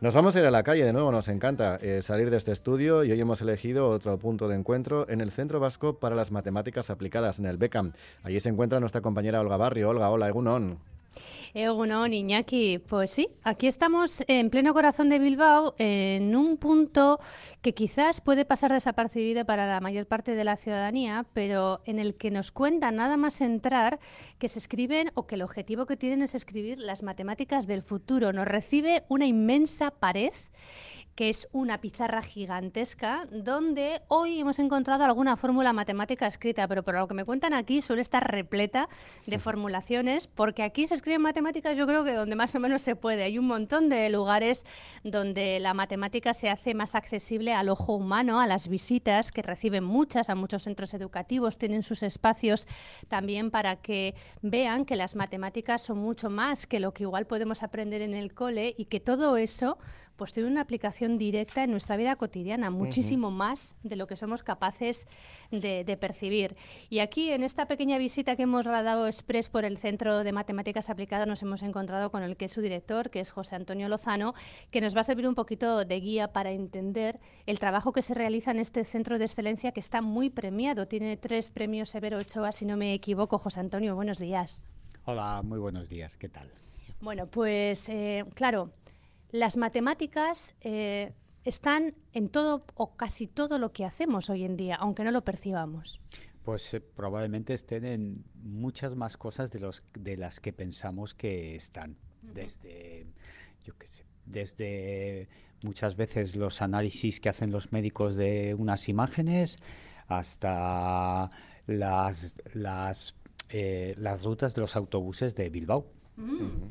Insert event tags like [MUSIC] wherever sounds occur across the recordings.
Nos vamos a ir a la calle de nuevo, nos encanta eh, salir de este estudio y hoy hemos elegido otro punto de encuentro en el Centro Vasco para las Matemáticas Aplicadas, en el BECAM. Allí se encuentra nuestra compañera Olga Barrio. Olga, hola, Egunon. Eguno, Iñaki, pues sí, aquí estamos en pleno corazón de Bilbao, en un punto que quizás puede pasar desapercibido para la mayor parte de la ciudadanía, pero en el que nos cuenta nada más entrar que se escriben o que el objetivo que tienen es escribir las matemáticas del futuro. Nos recibe una inmensa pared que es una pizarra gigantesca donde hoy hemos encontrado alguna fórmula matemática escrita, pero por lo que me cuentan aquí suele estar repleta de formulaciones, porque aquí se escriben matemáticas yo creo que donde más o menos se puede. Hay un montón de lugares donde la matemática se hace más accesible al ojo humano, a las visitas, que reciben muchas, a muchos centros educativos, tienen sus espacios también para que vean que las matemáticas son mucho más que lo que igual podemos aprender en el cole y que todo eso pues tiene una aplicación directa en nuestra vida cotidiana, muchísimo más de lo que somos capaces de, percibir. Y aquí, en esta pequeña visita que hemos dado express por el Centro de Matemáticas Aplicadas, nos hemos encontrado con el que es su director, que es José Antonio Lozano, que nos va a servir un poquito de guía para entender el trabajo que se realiza en este centro de excelencia que está muy premiado. Tiene tres premios Severo Ochoa, si no me equivoco. José Antonio, buenos días. Hola, muy buenos días. ¿Qué tal? Bueno, pues eh, claro, las matemáticas eh, están en todo o casi todo lo que hacemos hoy en día, aunque no lo percibamos. Pues eh, probablemente estén en muchas más cosas de, los, de las que pensamos que están. Desde, yo qué sé, desde muchas veces los análisis que hacen los médicos de unas imágenes hasta las, las, eh, las rutas de los autobuses de Bilbao. Mm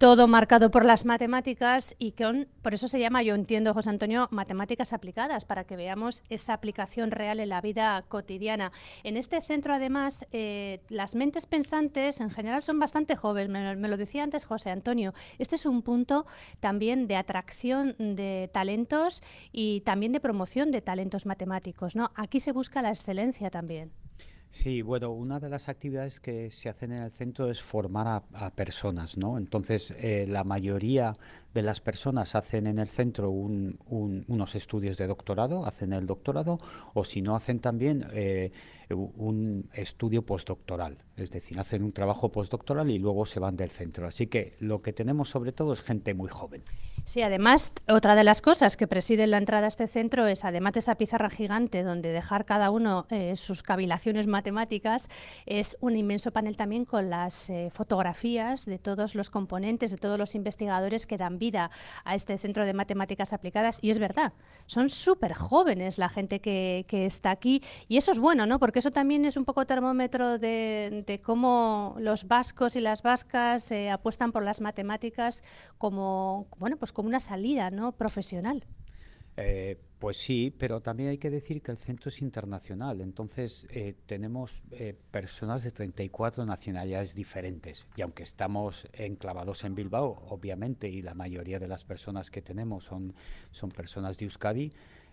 todo marcado por las matemáticas y que por eso se llama, yo entiendo, José Antonio, matemáticas aplicadas, para que veamos esa aplicación real en la vida cotidiana. En este centro, además, eh, las mentes pensantes en general son bastante jóvenes, me, lo decía antes José Antonio. Este es un punto también de atracción de talentos y también de promoción de talentos matemáticos. ¿no? Aquí se busca la excelencia también. Sí, bueno, una de las actividades que se hacen en el centro es formar a, personas, ¿no? Entonces, eh, la mayoría de las personas hacen en el centro unos estudios de doctorado, hacen el doctorado, o si no, hacen también eh, un estudio postdoctoral, es decir, hacen un trabajo postdoctoral y luego se van del centro. Así que lo que tenemos sobre todo es gente muy joven. Sí, además, otra de las cosas que preside la entrada a este centro es, además de esa pizarra gigante donde dejar cada uno eh, sus cavilaciones matemáticas, es un inmenso panel también con las eh, fotografías de todos los componentes, de todos los investigadores que dan vida a este centro de matemáticas aplicadas. Y es verdad, son súper jóvenes la gente que, que, está aquí. Y eso es bueno, ¿no? Porque eso también es un poco termómetro de, de cómo los vascos y las vascas eh, apuestan por las matemáticas como, bueno, pues como una salida ¿no? profesional. Eh, pues sí, pero también hay que decir que el centro es internacional, entonces eh, tenemos eh, personas de 34 nacionalidades diferentes y aunque estamos enclavados en Bilbao, obviamente, y la mayoría de las personas que tenemos son, son personas de Euskadi,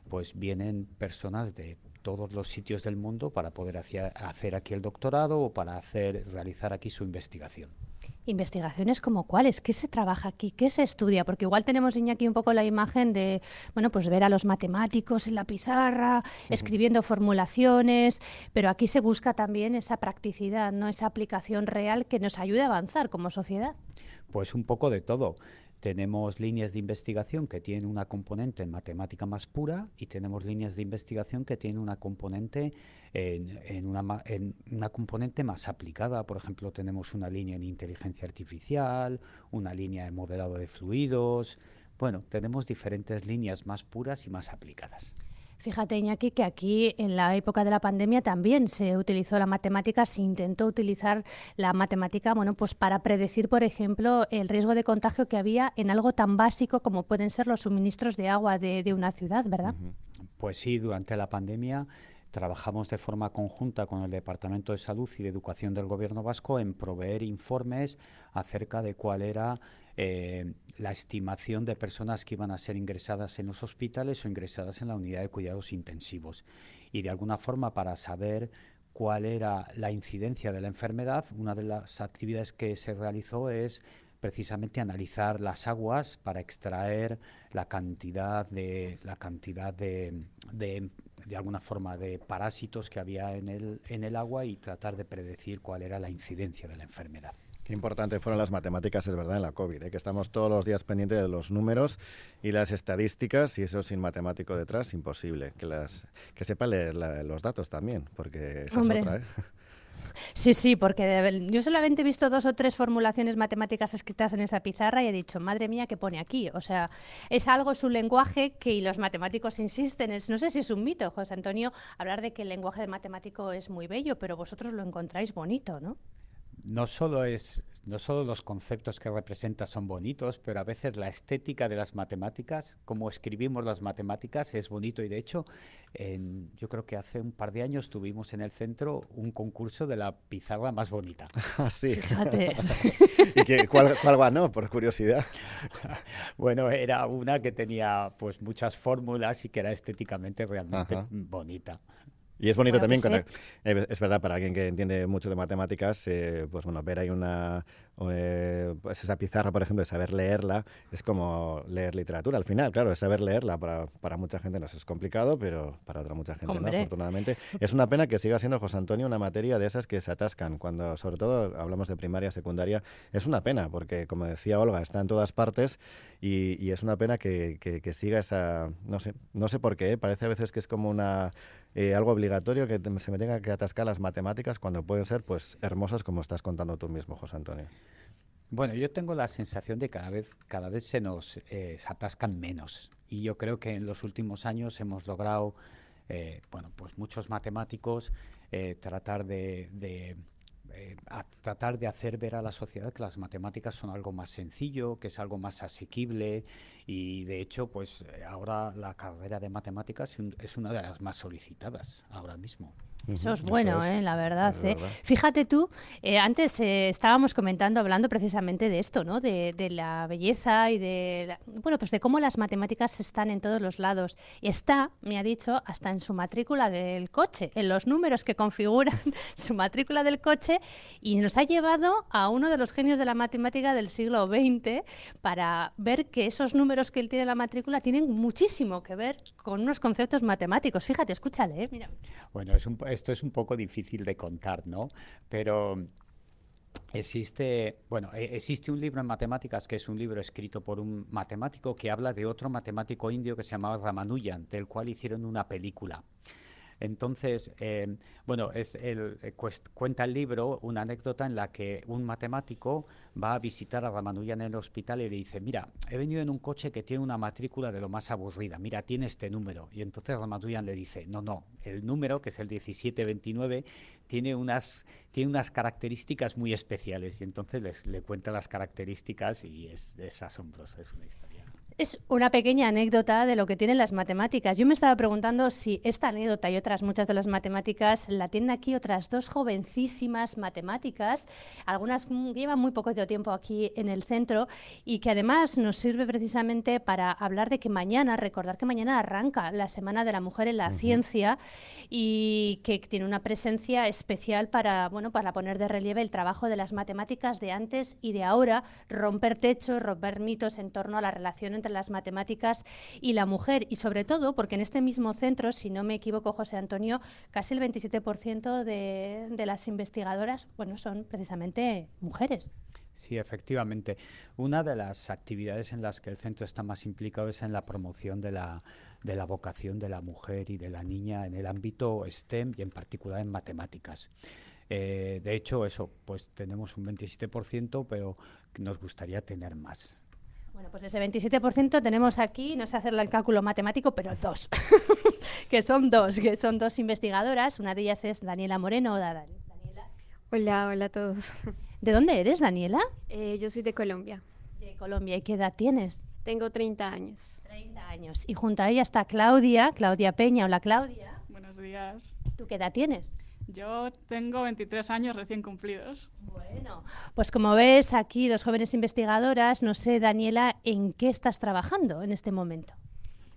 pues vienen personas de todos los sitios del mundo para poder hacer aquí el doctorado o para hacer realizar aquí su investigación. Investigaciones como cuáles, ¿qué se trabaja aquí? ¿Qué se estudia? Porque igual tenemos aquí un poco la imagen de, bueno, pues ver a los matemáticos en la pizarra, escribiendo formulaciones, pero aquí se busca también esa practicidad, ¿no? Esa aplicación real que nos ayude a avanzar como sociedad. Pues un poco de todo. Tenemos líneas de investigación que tienen una componente en matemática más pura y tenemos líneas de investigación que tienen una componente en, una, en una componente más aplicada. Por ejemplo, tenemos una línea en inteligencia artificial, una línea de modelado de fluidos. Bueno, tenemos diferentes líneas más puras y más aplicadas. Fíjate, Iñaki, que aquí en la época de la pandemia también se utilizó la matemática, se intentó utilizar la matemática, bueno, pues para predecir, por ejemplo, el riesgo de contagio que había en algo tan básico como pueden ser los suministros de agua de, una ciudad, ¿verdad? Pues sí, durante la pandemia trabajamos de forma conjunta con el Departamento de Salud y de Educación del Gobierno Vasco en proveer informes acerca de cuál era eh, la estimación de personas que iban a ser ingresadas en los hospitales o ingresadas en la unidad de cuidados intensivos. Y de alguna forma, para saber cuál era la incidencia de la enfermedad, una de las actividades que se realizó es precisamente analizar las aguas para extraer la cantidad de la cantidad de, de, de, alguna forma de parásitos que había en el, en el agua y tratar de predecir cuál era la incidencia de la enfermedad. Qué importante fueron las matemáticas, es verdad, en la COVID, ¿eh? que estamos todos los días pendientes de los números y las estadísticas, y eso sin matemático detrás, imposible. Que, las, que sepa leer la, los datos también, porque esa Hombre. es otra. ¿eh? Sí, sí, porque yo solamente he visto dos o tres formulaciones matemáticas escritas en esa pizarra y he dicho, madre mía, ¿qué pone aquí? O sea, es algo, es un lenguaje que los matemáticos insisten. Es, no sé si es un mito, José Antonio, hablar de que el lenguaje de matemático es muy bello, pero vosotros lo encontráis bonito, ¿no? No solo es no solo los conceptos que representa son bonitos, pero a veces la estética de las matemáticas, cómo escribimos las matemáticas, es bonito. Y de hecho, en, yo creo que hace un par de años tuvimos en el centro un concurso de la pizarra más bonita. [LAUGHS] Ah, sí. Fíjate. [LAUGHS] ¿Y qué, cuál, cuál ganó, por curiosidad? [LAUGHS] bueno, era una que tenía pues muchas fórmulas y que era estéticamente realmente Ajá. bonita. Y es bonito también, cuando, eh, es verdad, para alguien que entiende mucho de matemáticas, eh, pues bueno, ver ahí una, eh, pues esa pizarra, por ejemplo, de saber leerla, es como leer literatura al final, claro, es saber leerla. Para, para mucha gente no es complicado, pero para otra mucha gente Hombre. no, afortunadamente. Es una pena que siga siendo, José Antonio, una materia de esas que se atascan, cuando sobre todo hablamos de primaria, secundaria, es una pena, porque como decía Olga, está en todas partes y, y es una pena que, que, que, siga esa, no sé, no sé por qué, parece a veces que es como una eh, algo obligatorio que se me tenga que atascar las matemáticas cuando pueden ser pues hermosas como estás contando tú mismo, José Antonio. Bueno, yo tengo la sensación de que cada vez, cada vez se nos eh, atascan menos. Y yo creo que en los últimos años hemos logrado, eh, bueno, pues muchos matemáticos tratar de eh, a tratar de hacer ver a la sociedad que las matemáticas son algo más sencillo, que es algo más asequible y de hecho, pues ahora la carrera de matemáticas es una de las más solicitadas ahora mismo. Eso es bueno, Eso es, ¿eh? la verdad, ¿eh? verdad. Fíjate tú, eh, antes eh, estábamos comentando, hablando precisamente de esto, ¿no? De, de la belleza y de, la- bueno, pues de cómo las matemáticas están en todos los lados. Está, me ha dicho, hasta en su matrícula del coche, en los números que configuran [LAUGHS] [LAUGHS] su matrícula del coche, y nos ha llevado a uno de los genios de la matemática del siglo XX para ver que esos números que él tiene en la matrícula tienen muchísimo que ver con unos conceptos matemáticos. Fíjate, escúchale, ¿eh? mira. Bueno, es un, esto es un poco difícil de contar, ¿no? Pero existe, bueno, e- existe un libro en matemáticas que es un libro escrito por un matemático que habla de otro matemático indio que se llamaba Ramanujan, del cual hicieron una película. Entonces, eh, bueno, es el, eh, cuenta el libro una anécdota en la que un matemático va a visitar a Ramanujan en el hospital y le dice, mira, he venido en un coche que tiene una matrícula de lo más aburrida, mira, tiene este número. Y entonces Ramanujan le dice, no, no, el número, que es el 1729, tiene unas, tiene unas características muy especiales. Y entonces les- le cuenta las características y es, es asombroso, es una historia. Es una pequeña anécdota de lo que tienen las matemáticas. Yo me estaba preguntando si esta anécdota y otras muchas de las matemáticas la tienen aquí otras dos jovencísimas matemáticas, algunas llevan muy poco tiempo aquí en el centro y que además nos sirve precisamente para hablar de que mañana, recordar que mañana arranca la Semana de la Mujer en la. Ciencia y que tiene una presencia especial para, bueno, para poner de relieve el trabajo de las matemáticas de antes y de ahora, romper techos, romper mitos en torno a la relación entre las matemáticas y la mujer. Y sobre todo, porque en este mismo centro, si no me equivoco, José Antonio, casi el 27% de, de las investigadoras, bueno, son precisamente mujeres. Sí, efectivamente. Una de las actividades en las que el centro está más implicado es en la promoción de la, de la vocación de la mujer y de la niña en el ámbito STEM y en particular en matemáticas. Eh, de hecho, eso, pues tenemos un 27%, pero nos gustaría tener más. Bueno, pues ese 27% tenemos aquí, no sé hacerlo el cálculo matemático, pero dos. [LAUGHS] que son dos, que son dos investigadoras. Una de ellas es Daniela Moreno. Hola, Dani- Daniela. Hola, hola a todos. ¿De dónde eres, Daniela? Eh, yo soy de Colombia. De Colombia. ¿Y qué edad tienes? Tengo 30 años. 30 años. Y junto a ella está Claudia, Claudia Peña. Hola, Claudia. Buenos días. ¿Tú qué edad tienes? Yo tengo 23 años recién cumplidos. Bueno, pues como ves aquí dos jóvenes investigadoras, no sé, Daniela, ¿en qué estás trabajando en este momento?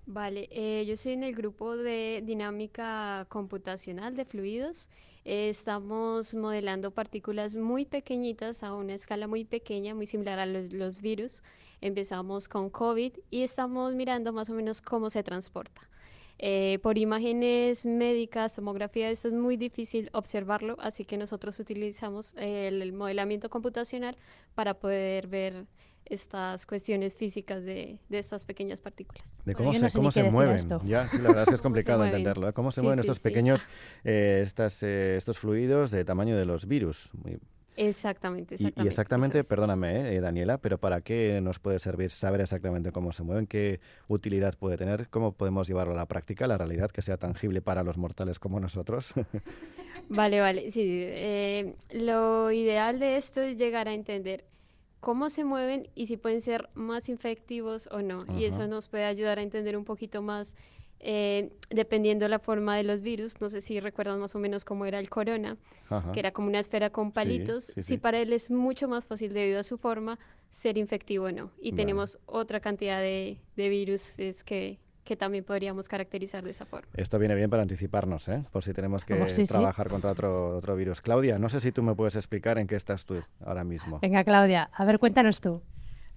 Vale, eh, yo estoy en el grupo de dinámica computacional de fluidos. Eh, estamos modelando partículas muy pequeñitas a una escala muy pequeña, muy similar a los, los virus. Empezamos con COVID y estamos mirando más o menos cómo se transporta. Eh, por imágenes médicas, tomografía, esto es muy difícil observarlo, así que nosotros utilizamos el, el modelamiento computacional para poder ver estas cuestiones físicas de, de estas pequeñas partículas. De cómo se, no sé cómo se mueven. esto. Ya, sí, la verdad es que es [LAUGHS] complicado entenderlo. ¿eh? Cómo se Sí, mueven sí, estos sí. pequeños, eh, estas, eh, estos fluidos de tamaño de los virus. Muy- Exactamente, exactamente. Y, exactamente, es. perdóname, eh, eh, Daniela, pero ¿para qué nos puede servir saber exactamente cómo se mueven? ¿Qué utilidad puede tener? ¿Cómo podemos llevarlo a la práctica, a la realidad, que sea tangible para los mortales como nosotros? [LAUGHS] Vale, vale, sí. eh, lo ideal de esto es llegar a entender cómo se mueven y si pueden ser más efectivos o no. Y eso nos puede ayudar a entender un poquito más, eh, dependiendo la forma de los virus. No sé si recuerdan más o menos cómo era el corona, Ajá. que era como una esfera con palitos. sí, sí. Si para él es mucho más fácil debido a su forma ser infectivo o no. Y Vale. tenemos otra cantidad de, de virus es que, que también podríamos caracterizar de esa forma. Esto viene bien para anticiparnos, ¿eh? por si tenemos que trabajar contra otro, otro virus. Claudia, no sé si tú me puedes explicar en qué estás tú ahora mismo. Venga, Claudia, a ver, cuéntanos tú.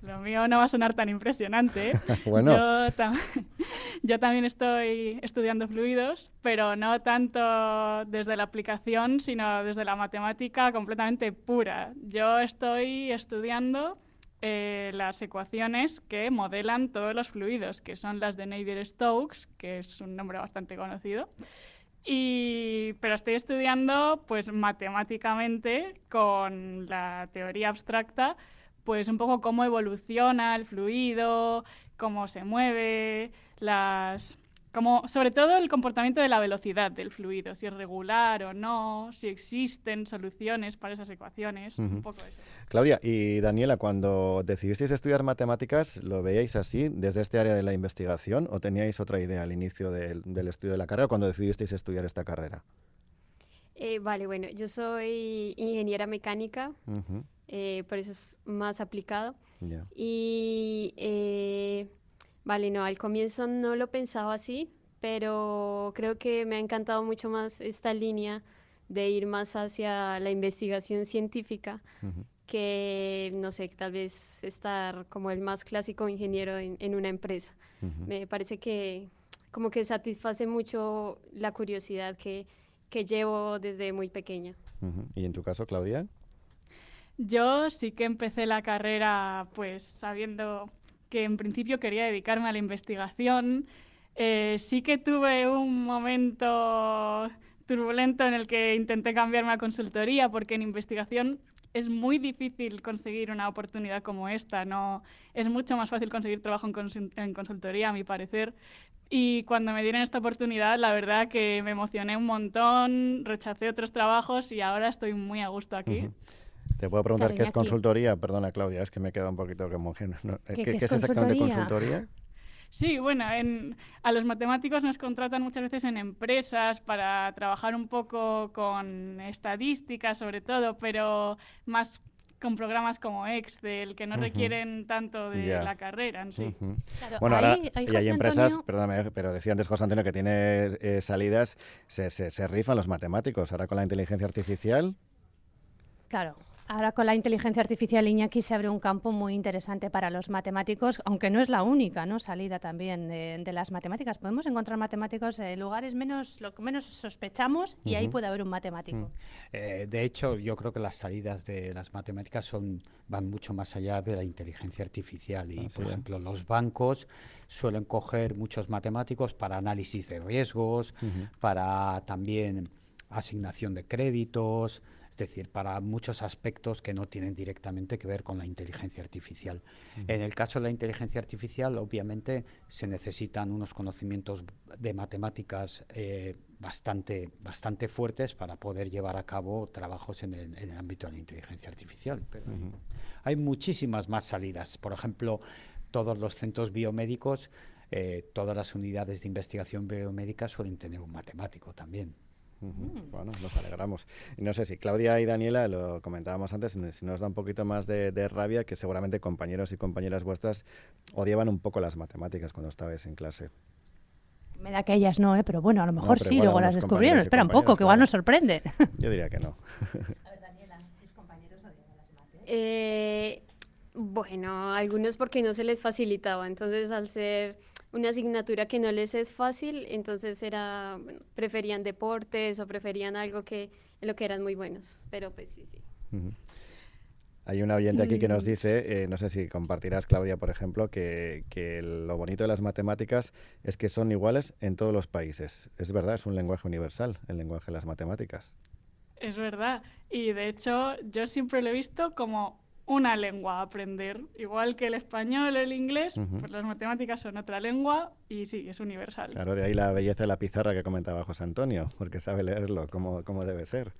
Lo mío no va a sonar tan impresionante. ¿eh? [LAUGHS] Bueno. Yo, tam- [LAUGHS] yo también estoy estudiando fluidos, pero no tanto desde la aplicación, sino desde la matemática completamente pura. Yo estoy estudiando eh, las ecuaciones que modelan todos los fluidos, que son las de Navier-Stokes, que es un nombre bastante conocido. Y, pero estoy estudiando pues matemáticamente con la teoría abstracta pues un poco cómo evoluciona el fluido, cómo se mueve, las como sobre todo el comportamiento de la velocidad del fluido, si es regular o no, si existen soluciones para esas ecuaciones, un poco eso. Claudia y Daniela, cuando decidisteis estudiar matemáticas, ¿lo veíais así desde este área de la investigación o teníais otra idea al inicio del, del estudio de la carrera cuando decidisteis estudiar esta carrera? Eh, vale, bueno, yo soy ingeniera mecánica, eh, por eso es más aplicado. Y eh, vale, no, al comienzo no lo pensaba así, pero creo que me ha encantado mucho más esta línea de ir más hacia la investigación científica que, no sé, tal vez estar como el más clásico ingeniero en, en una empresa. Me parece que como que satisface mucho la curiosidad que, que llevo desde muy pequeña. ¿Y en tu caso, Claudia? Yo sí que empecé la carrera pues sabiendo que en principio quería dedicarme a la investigación. Eh, sí que tuve un momento turbulento en el que intenté cambiarme a consultoría porque en investigación es muy difícil conseguir una oportunidad como esta. No, es mucho más fácil conseguir trabajo en, en consultoría, a mi parecer. Y cuando me dieron esta oportunidad, la verdad que me emocioné un montón, rechacé otros trabajos y ahora estoy muy a gusto aquí. Ujú. Te puedo preguntar qué es consultoría. Perdona, Claudia, es que me queda un poquito como que no- ¿Qué- ¿Qué, qué qué es es exactamente consultoría? Sí, bueno, en- a los matemáticos nos contratan muchas veces en empresas para trabajar un poco con estadísticas sobre todo, pero más con programas como Excel, que no requieren tanto de la carrera en sí. Ujú. Claro, Bueno, ahora, y hay empresas, Antonio- perdóname, pero decía antes José Antonio que tiene eh, salidas, se, se, se rifan los matemáticos. Ahora con la inteligencia artificial, Claro. Ahora con la inteligencia artificial Iñaki se abre un campo muy interesante para los matemáticos, aunque no es la única ¿no? salida también de, de las matemáticas. Podemos encontrar matemáticos en lugares menos, lo que menos sospechamos y ahí puede haber un matemático. Eh, de hecho, yo creo que las salidas de las matemáticas son, van mucho más allá de la inteligencia artificial. Y, Ah, por sí. ejemplo, los bancos suelen coger muchos matemáticos para análisis de riesgos, para también asignación de créditos, es decir, para muchos aspectos que no tienen directamente que ver con la inteligencia artificial. En el caso de la inteligencia artificial, obviamente, se necesitan unos conocimientos de matemáticas eh, bastante, bastante fuertes para poder llevar a cabo trabajos en el, en el ámbito de la inteligencia artificial. Pero hay- muchísimas más salidas. Por ejemplo, todos los centros biomédicos, eh, todas las unidades de investigación biomédica suelen tener un matemático también. Mm. Bueno, nos alegramos. Y no sé si Claudia y Daniela, lo comentábamos antes, si nos da un poquito más de, rabia, que seguramente compañeros y compañeras vuestras odiaban un poco las matemáticas cuando estabais en clase. Me da que ellas no, ¿eh? pero bueno, a lo mejor sí, luego las descubrieron. Espera un poco, que igual nos sorprende. Yo diría que no. a ver, Daniela, ¿tus compañeros odiaban las matemáticas? Eh, bueno, algunos porque no se les facilitaba, entonces al ser una asignatura que no les es fácil, entonces era, preferían deportes o preferían algo que en lo que eran muy buenos, pero pues sí, sí. Hay un oyente aquí que nos mm, dice, eh, no sé si compartirás, Claudia, por ejemplo, que, que, lo bonito de las matemáticas es que son iguales en todos los países. Es verdad, es un lenguaje universal, el lenguaje de las matemáticas. Es verdad. Y de hecho, yo siempre lo he visto como una lengua a aprender. Igual que el español, el inglés, pues las matemáticas son otra lengua y sí, es universal. Claro, de ahí la belleza de la pizarra que comentaba José Antonio, porque sabe leerlo como, como debe ser.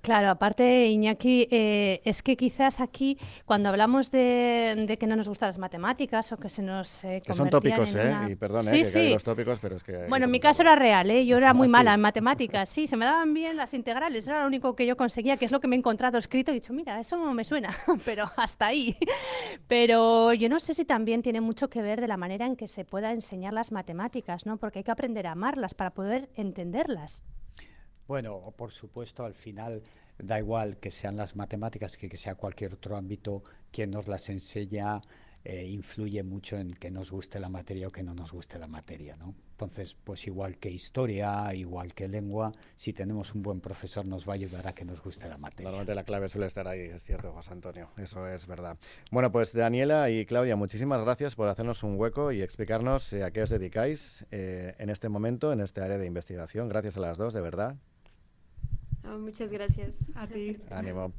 Claro, aparte, Iñaki, eh, es que quizás aquí, cuando hablamos de, que no nos gustan las matemáticas o que se nos. Eh, que son tópicos, ¿eh? Y perdón, ¿eh? que los tópicos, pero es que. Bueno, en mi caso era real, ¿eh? Yo era muy mala en matemáticas, sí, se me daban bien las integrales, era lo único que yo conseguía, que es lo que me he encontrado escrito. Y he dicho, mira, eso me suena, [LAUGHS] pero hasta ahí. Pero yo no sé si también tiene mucho que ver de la manera en que se pueda enseñar las matemáticas, ¿no? Porque hay que aprender a amarlas para poder entenderlas. Bueno, por supuesto, al final da igual que sean las matemáticas que sea cualquier otro ámbito, quien nos las enseña eh, influye mucho en que nos guste la materia o que no nos guste la materia, ¿no? Entonces, pues igual que historia, igual que lengua, si tenemos un buen profesor nos va a ayudar a que nos guste la materia. Normalmente la clave suele estar ahí, es cierto, José Antonio, eso es verdad. Bueno, pues Daniela y Claudia, muchísimas gracias por hacernos un hueco y explicarnos eh, a qué os dedicáis eh, en este momento, en este área de investigación. Gracias a las dos, de verdad. Muchas gracias. A ti. Ánimo.